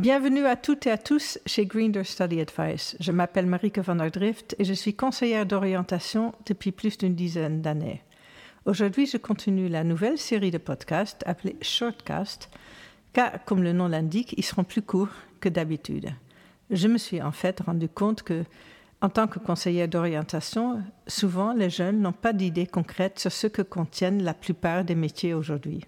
Bienvenue à toutes et à tous chez Greener Study Advice. Je m'appelle Marieke van der Drift et je suis conseillère d'orientation depuis plus d'une dizaine d'années. Aujourd'hui, je continue la nouvelle série de podcasts appelée Shortcast, car, comme le nom l'indique, ils seront plus courts que d'habitude. Je me suis en fait rendu compte que, en tant que conseillère d'orientation, souvent les jeunes n'ont pas d'idées concrètes sur ce que contiennent la plupart des métiers aujourd'hui.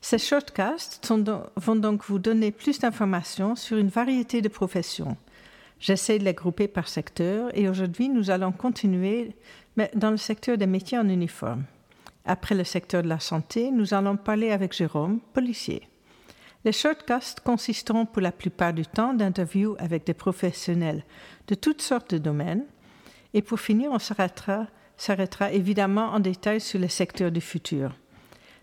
Ces shortcasts vont donc vous donner plus d'informations sur une variété de professions. J'essaie de les grouper par secteur et aujourd'hui nous allons continuer dans le secteur des métiers en uniforme. Après le secteur de la santé, nous allons parler avec Jérôme, policier. Les shortcasts consisteront pour la plupart du temps d'interviews avec des professionnels de toutes sortes de domaines. Et pour finir, on s'arrêtera évidemment en détail sur les secteurs du futur.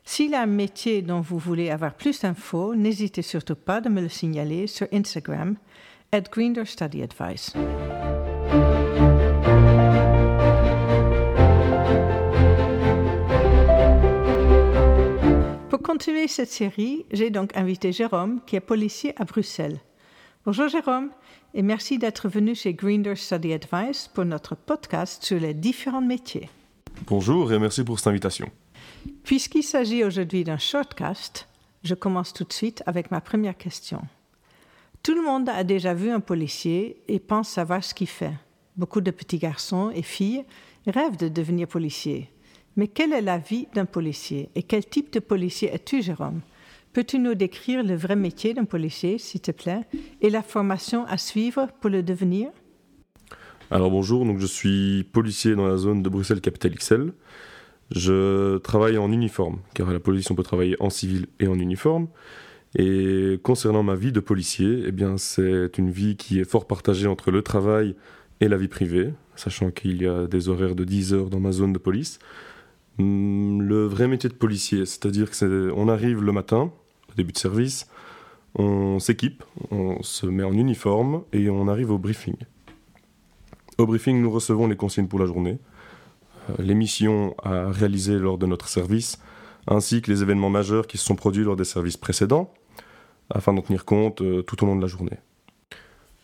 S'il y a un métier dont vous voulez avoir plus d'infos, n'hésitez surtout pas de me le signaler sur Instagram, at Study Advice. Pour continuer cette série, j'ai donc invité Jérôme, qui est policier à Bruxelles. Bonjour Jérôme, et merci d'être venu chez Greener Study Advice pour notre podcast sur les différents métiers. Bonjour et merci pour cette invitation. Puisqu'il s'agit aujourd'hui d'un shortcast, je commence tout de suite avec ma première question. Tout le monde a déjà vu un policier et pense savoir ce qu'il fait. Beaucoup de petits garçons et filles rêvent de devenir policiers. Mais quelle est la vie d'un policier et quel type de policier es-tu, Jérôme? Peux-tu nous décrire le vrai métier d'un policier, s'il te plaît, et la formation à suivre pour le devenir? Alors bonjour, donc je suis policier dans la zone de Bruxelles Capitale XL. Je travaille en uniforme, car à la police on peut travailler en civil et en uniforme. Et concernant ma vie de policier, eh bien c'est une vie qui est fort partagée entre le travail et la vie privée, sachant qu'il y a des horaires de 10 heures dans ma zone de police. Hmm, le vrai métier de policier, c'est-à-dire qu'on arrive le matin, au début de service, on s'équipe, on se met en uniforme et on arrive au briefing. Au briefing, nous recevons les consignes pour la journée. Euh, les missions à réaliser lors de notre service, ainsi que les événements majeurs qui se sont produits lors des services précédents, afin d'en tenir compte euh, tout au long de la journée.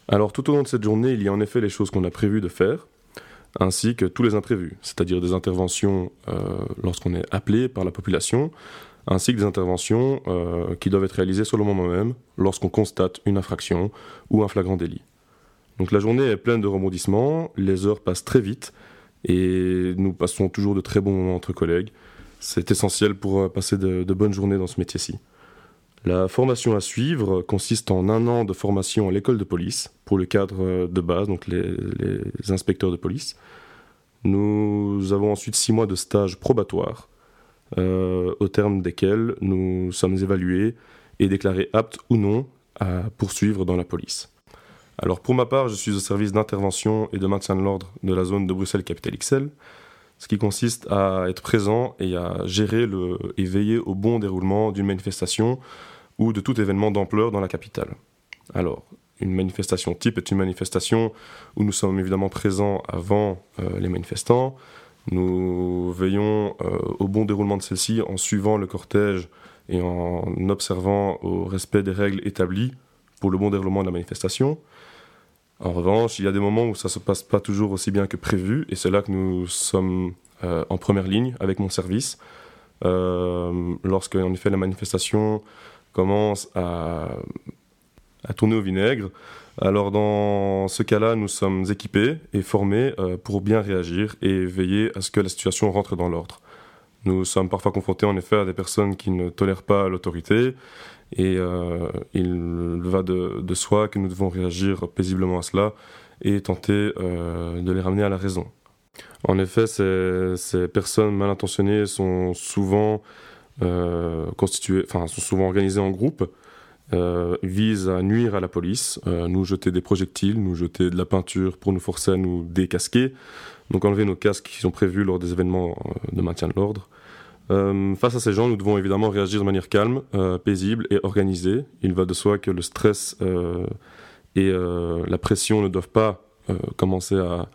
Alors tout au long de cette journée, il y a en effet les choses qu'on a prévu de faire, ainsi que tous les imprévus, c'est-à-dire des interventions euh, lorsqu'on est appelé par la population, ainsi que des interventions qui doivent être réalisées sur le moment même lorsqu'on constate une infraction ou un flagrant délit. Donc la journée est pleine de rebondissements, les heures passent très vite, et nous passons toujours de très bons moments entre collègues. C'est essentiel pour euh, passer de, bonnes journées dans ce métier-ci. La formation à suivre consiste en un an de formation à l'école de police pour le cadre euh, de base, donc les, inspecteurs de police. Nous avons ensuite six mois de stage probatoire, euh, au terme desquels nous sommes évalués et déclarés aptes ou non à poursuivre dans la police. Alors pour ma part, je suis au service d'intervention et de maintien de l'ordre de la zone de Bruxelles Capitale XL, ce qui consiste à être présent et à gérer le, et veiller au bon déroulement d'une manifestation ou de tout événement d'ampleur dans la capitale. Alors, une manifestation type est une manifestation où nous sommes évidemment présents avant euh, les manifestants. Nous veillons euh, au bon déroulement de celle-ci en suivant le cortège et en observant au respect des règles établies pour le bon déroulement de la manifestation. En revanche, il y a des moments où ça se passe pas toujours aussi bien que prévu, et c'est là que nous sommes euh, en première ligne avec mon service. Euh, lorsque, en effet, la manifestation commence à, tourner au vinaigre, alors dans ce cas-là, nous sommes équipés et formés euh, pour bien réagir et veiller à ce que la situation rentre dans l'ordre. Nous sommes parfois confrontés en effet à des personnes qui ne tolèrent pas l'autorité et euh, il va de, soi que nous devons réagir paisiblement à cela et tenter euh, de les ramener à la raison. En effet, ces, personnes mal intentionnées sont souvent euh, constituées, enfin sont souvent organisées en groupe, visent à nuire à la police, nous jeter des projectiles, nous jeter de la peinture pour nous forcer à nous décasquer, donc enlever nos casques qui sont prévus lors des événements de maintien de l'ordre. Euh, face à ces gens, nous devons évidemment réagir de manière calme, euh, paisible et organisée. Il va de soi que le stress euh, et la pression ne doivent pas commencer à,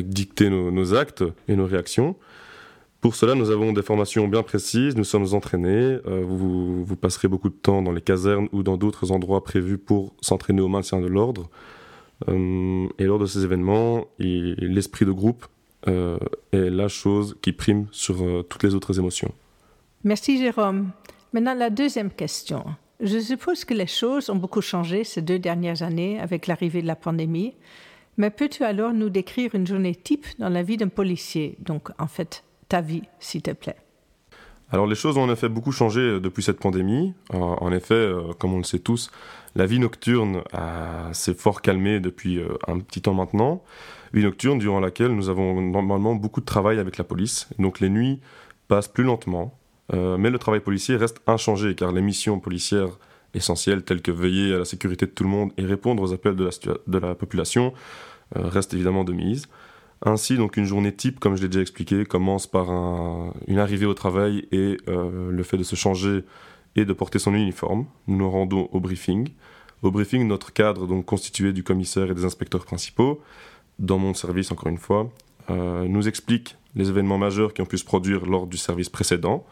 dicter nos, actes et nos réactions. Pour cela, nous avons des formations bien précises, nous sommes entraînés, euh, vous, passerez beaucoup de temps dans les casernes ou dans d'autres endroits prévus pour s'entraîner au maintien de l'ordre. Euh, et lors de ces événements, l'esprit de groupe euh, est la chose qui prime sur toutes les autres émotions. Merci Jérôme. Maintenant, la deuxième question. Je suppose que les choses ont beaucoup changé ces deux dernières années avec l'arrivée de la pandémie, mais peux-tu alors nous décrire une journée type dans la vie d'un policier, donc en fait ta vie, s'il te plaît alors les choses ont en effet beaucoup changé euh, depuis cette pandémie. En effet, euh, comme on le sait tous, la vie nocturne s'est fort calmée depuis euh, un petit temps maintenant. Vie nocturne durant laquelle nous avons normalement beaucoup de travail avec la police. Donc les nuits passent plus lentement, mais le travail policier reste inchangé car les missions policières essentielles telles que veiller à la sécurité de tout le monde et répondre aux appels de la, de la population restent évidemment de mise. Ainsi, donc une journée type, comme je l'ai déjà expliqué, commence par une arrivée au travail et euh, le fait de se changer et de porter son uniforme. Nous nous rendons au briefing. Au briefing, notre cadre, donc constitué du commissaire et des inspecteurs principaux, dans mon service encore une fois, euh, nous explique les événements majeurs qui ont pu se produire lors du service précédent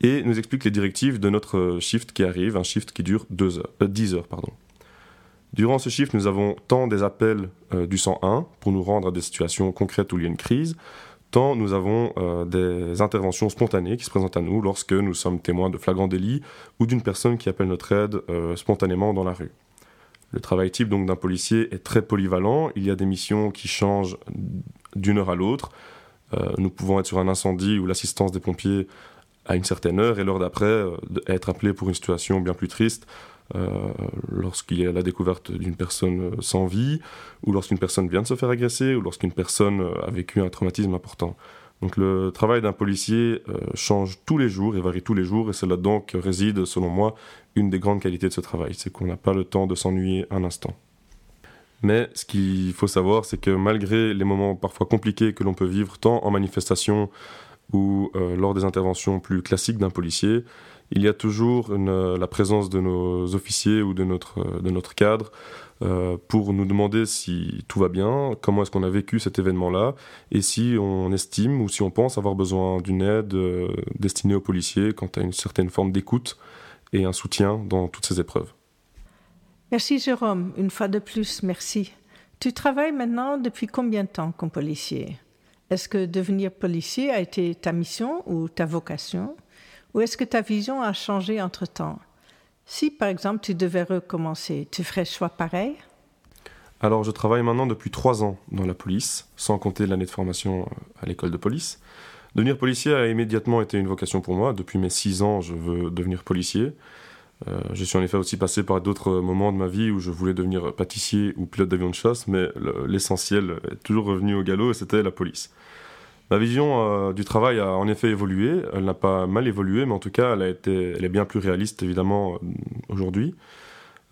et nous explique les directives de notre shift qui arrive, un shift qui dure 10 euh, heures. Pardon. Durant ce chiffre, nous avons tant des appels euh, du 101 pour nous rendre à des situations concrètes où il y a une crise, tant nous avons euh, des interventions spontanées qui se présentent à nous lorsque nous sommes témoins de flagrants délits ou d'une personne qui appelle notre aide euh, spontanément dans la rue. Le travail type donc d'un policier est très polyvalent. Il y a des missions qui changent d'une heure à l'autre. nous pouvons être sur un incendie ou l'assistance des pompiers à une certaine heure et l'heure d'après être appelé pour une situation bien plus triste lorsqu'il y a la découverte d'une personne euh, sans vie, ou lorsqu'une personne vient de se faire agresser, ou lorsqu'une personne euh, a vécu un traumatisme important. Donc le travail d'un policier change tous les jours et varie tous les jours, et c'est là-dedans que réside, selon moi, une des grandes qualités de ce travail, c'est qu'on n'a pas le temps de s'ennuyer un instant. Mais ce qu'il faut savoir, c'est que malgré les moments parfois compliqués que l'on peut vivre, tant en manifestation ou lors des interventions plus classiques d'un policier, il y a toujours euh, la présence de nos officiers ou de notre, euh, de notre cadre euh, pour nous demander si tout va bien, comment est-ce qu'on a vécu cet événement-là, et si on estime ou si on pense avoir besoin d'une aide destinée aux policiers quant à une certaine forme d'écoute et un soutien dans toutes ces épreuves. Merci Jérôme, une fois de plus, merci. Tu travailles maintenant depuis combien de temps comme policier? Est-ce que devenir policier a été ta mission ou ta vocation? Ou est-ce que ta vision a changé entre-temps Si, par exemple, tu devais recommencer, tu ferais choix pareil? Alors, je travaille maintenant depuis trois ans dans la police, sans compter l'année de formation euh, à l'école de police. Devenir policier a immédiatement été une vocation pour moi. Depuis mes six ans, je veux devenir policier. Euh, je suis en effet aussi passé par d'autres moments de ma vie où je voulais devenir pâtissier ou pilote d'avion de chasse, mais l'essentiel est toujours revenu au galop et c'était la police. Ma vision euh, du travail a en effet évolué. Elle n'a pas mal évolué, mais en tout cas, elle, a été, elle est bien plus réaliste, évidemment, euh, aujourd'hui.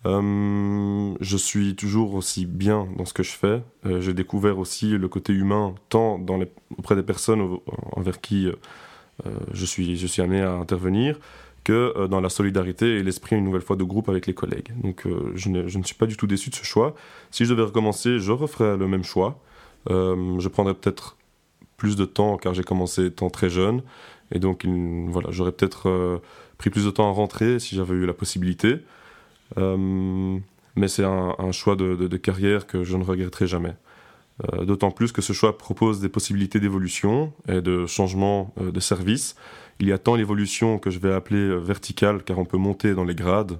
Euh, je suis toujours aussi bien dans ce que je fais. J'ai découvert aussi le côté humain, tant auprès des personnes envers qui je, suis, je suis amené à intervenir, que dans la solidarité et l'esprit, une nouvelle fois, de groupe avec les collègues. Donc, je, ne, suis pas du tout déçu de ce choix. Si je devais recommencer, je referais le même choix. je prendrais peut-être plus de temps car j'ai commencé étant très jeune. Et donc, voilà, j'aurais peut-être euh, pris plus de temps à rentrer si j'avais eu la possibilité. Euh, mais c'est un, choix de, carrière que je ne regretterai jamais. Euh, d'autant plus que ce choix propose des possibilités d'évolution et de changement de service. Il y a tant l'évolution que je vais appeler verticale, car on peut monter dans les grades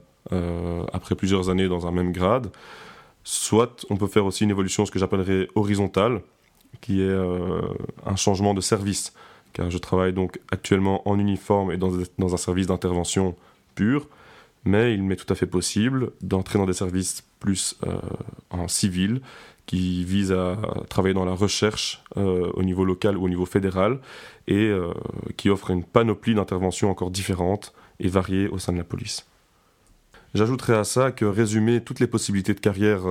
après plusieurs années dans un même grade. Soit on peut faire aussi une évolution, ce que j'appellerais horizontale, qui est euh, un changement de service, car je travaille donc actuellement en uniforme et dans, dans un service d'intervention pur, mais il m'est tout à fait possible d'entrer dans des services plus euh, en civil, qui visent à travailler dans la recherche euh, au niveau local ou au niveau fédéral, et qui offrent une panoplie d'interventions encore différentes et variées au sein de la police. J'ajouterai à ça que résumer toutes les possibilités de carrière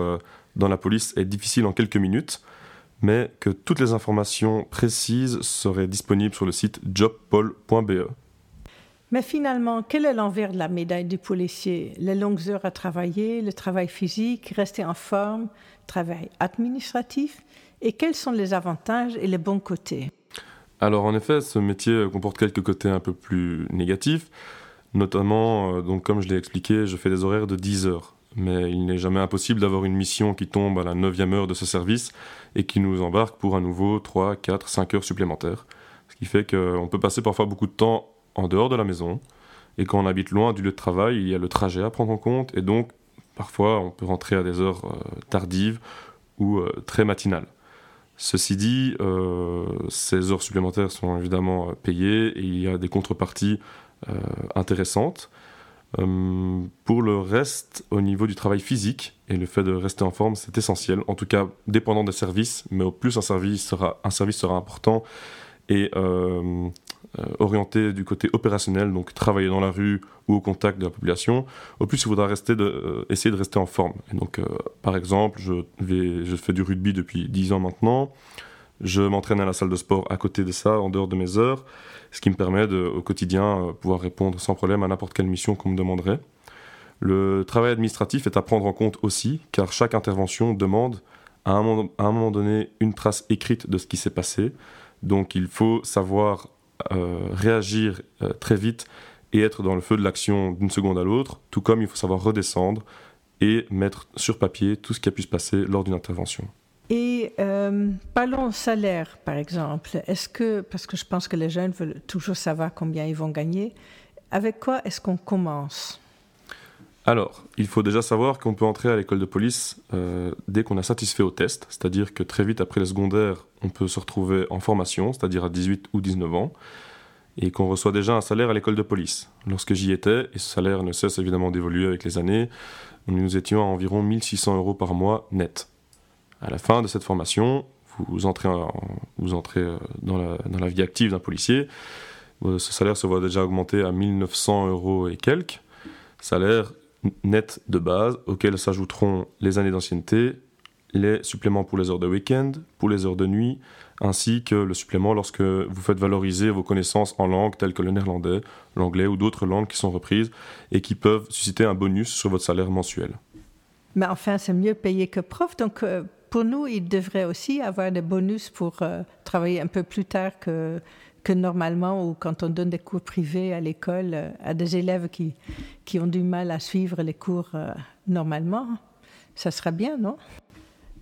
dans la police est difficile en quelques minutes, mais que toutes les informations précises seraient disponibles sur le site jobpol.be. Mais finalement, quel est l'envers de la médaille du policier? Les longues heures à travailler, le travail physique, rester en forme, travail administratif? Et quels sont les avantages et les bons côtés? Alors en effet, ce métier comporte quelques côtés un peu plus négatifs. Notamment, euh, donc comme je l'ai expliqué, je fais des horaires de 10 heures. Mais il n'est jamais impossible d'avoir une mission qui tombe à la 9e heure de ce service et qui nous embarque pour un nouveau 3, 4, 5 heures supplémentaires. Ce qui fait qu'on peut passer parfois beaucoup de temps en dehors de la maison. Et quand on habite loin du lieu de travail, il y a le trajet à prendre en compte. Et donc, parfois, on peut rentrer à des heures euh, tardives ou euh, très matinales. Ceci dit, ces heures supplémentaires sont évidemment payées et il y a des contreparties euh, intéressante. Euh, pour le reste, au niveau du travail physique et le fait de rester en forme, c'est essentiel. En tout cas, dépendant des services, mais au plus un service sera, un service sera important et euh, orienté du côté opérationnel, donc travailler dans la rue ou au contact de la population, au plus il faudra rester de, essayer de rester en forme. Donc, par exemple, je, je fais du rugby depuis 10 ans maintenant. Je m'entraîne à la salle de sport à côté de ça, en dehors de mes heures ce qui me permet de, au quotidien euh, pouvoir répondre sans problème à n'importe quelle mission qu'on me demanderait. Le travail administratif est à prendre en compte aussi, car chaque intervention demande à un moment, donné une trace écrite de ce qui s'est passé. Donc il faut savoir euh, réagir euh, très vite et être dans le feu de l'action d'une seconde à l'autre, tout comme il faut savoir redescendre et mettre sur papier tout ce qui a pu se passer lors d'une intervention. Et euh, parlons salaire, par exemple. Est-ce que, parce que je pense que les jeunes veulent toujours savoir combien ils vont gagner, avec quoi est-ce qu'on commence? Alors, il faut déjà savoir qu'on peut entrer à l'école de police euh, dès qu'on a satisfait au test, c'est-à-dire que très vite après le secondaire, on peut se retrouver en formation, c'est-à-dire à 18 ou 19 ans, et qu'on reçoit déjà un salaire à l'école de police. Lorsque j'y étais, et ce salaire ne cesse évidemment d'évoluer avec les années, nous étions à environ 1600 euros par mois net. À la fin de cette formation, vous entrez, vous entrez euh, dans, la, vie active d'un policier. Euh, ce salaire se voit déjà augmenter à 1900 euros et quelques. Salaire net de base auquel s'ajouteront les années d'ancienneté, les suppléments pour les heures de week-end, pour les heures de nuit, ainsi que le supplément lorsque vous faites valoriser vos connaissances en langues telles que le néerlandais, l'anglais ou d'autres langues qui sont reprises et qui peuvent susciter un bonus sur votre salaire mensuel. Mais enfin, c'est mieux payé que prof, donc euh, pour nous, il devrait aussi avoir des bonus pour euh, travailler un peu plus tard que, normalement ou quand on donne des cours privés à l'école euh, à des élèves qui, qui ont du mal à suivre les cours euh, normalement. Ça serait bien, non?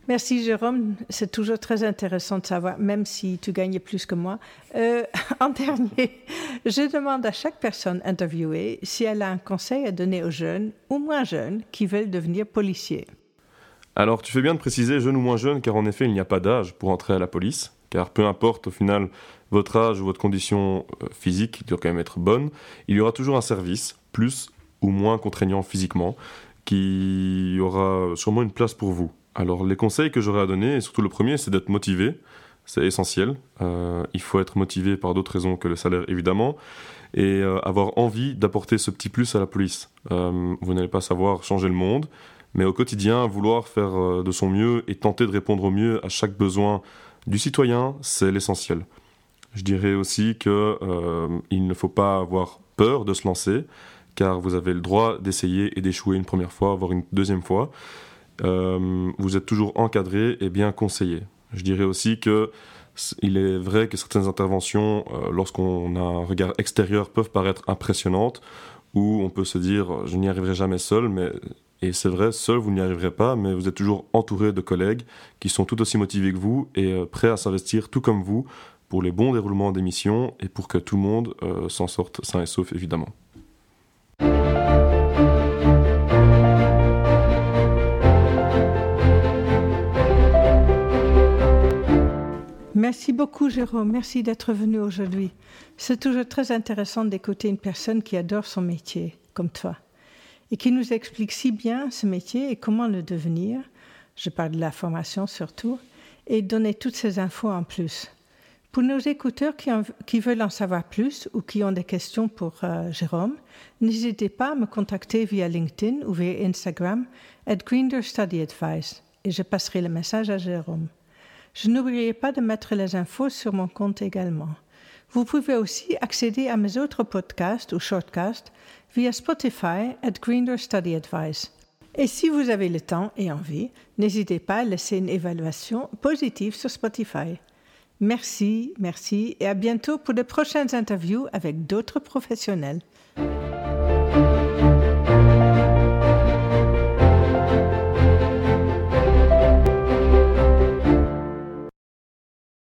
Merci Jérôme, c'est toujours très intéressant de savoir, même si tu gagnes plus que moi. en dernier, je demande à chaque personne interviewée si elle a un conseil à donner aux jeunes ou moins jeunes qui veulent devenir policiers. Alors tu fais bien de préciser jeune ou moins jeune, car en effet il n'y a pas d'âge pour entrer à la police, car peu importe au final votre âge ou votre condition euh, physique, qui doit quand même être bonne, il y aura toujours un service, plus ou moins contraignant physiquement, qui aura sûrement une place pour vous. Alors les conseils que j'aurais à donner, et surtout le premier, c'est d'être motivé, c'est essentiel. Euh, il faut être motivé par d'autres raisons que le salaire évidemment, et euh, avoir envie d'apporter ce petit plus à la police. vous n'allez pas savoir changer le monde, mais au quotidien, vouloir faire euh, de son mieux et tenter de répondre au mieux à chaque besoin du citoyen, c'est l'essentiel. Je dirais aussi qu'il euh, ne faut pas avoir peur de se lancer, car vous avez le droit d'essayer et d'échouer une première fois, voire une deuxième fois. Euh, vous êtes toujours encadré et bien conseillé. Je dirais aussi que il est vrai que certaines interventions, lorsqu'on a un regard extérieur, peuvent paraître impressionnantes, où on peut se dire je n'y arriverai jamais seul, mais et c'est vrai, seul, vous n'y arriverez pas, mais vous êtes toujours entouré de collègues qui sont tout aussi motivés que vous et euh, prêts à s'investir tout comme vous pour les bons déroulements des missions et pour que tout le monde euh, s'en sorte sain et sauf, évidemment. Merci beaucoup, Jérôme. Merci d'être venu aujourd'hui. C'est toujours très intéressant d'écouter une personne qui adore son métier, comme toi et qui nous explique si bien ce métier et comment le devenir. Je parle de la formation surtout, et donner toutes ces infos en plus. Pour nos écouteurs qui, veulent en savoir plus ou qui ont des questions pour euh, Jérôme, n'hésitez pas à me contacter via LinkedIn ou via Instagram at et je passerai le message à Jérôme. Je n'oublierai pas de mettre les infos sur mon compte également. Vous pouvez aussi accéder à mes autres podcasts ou shortcasts via Spotify at Greener Study Advice. Et si vous avez le temps et envie, n'hésitez pas à laisser une évaluation positive sur Spotify. Merci, merci et à bientôt pour de prochaines interviews avec d'autres professionnels.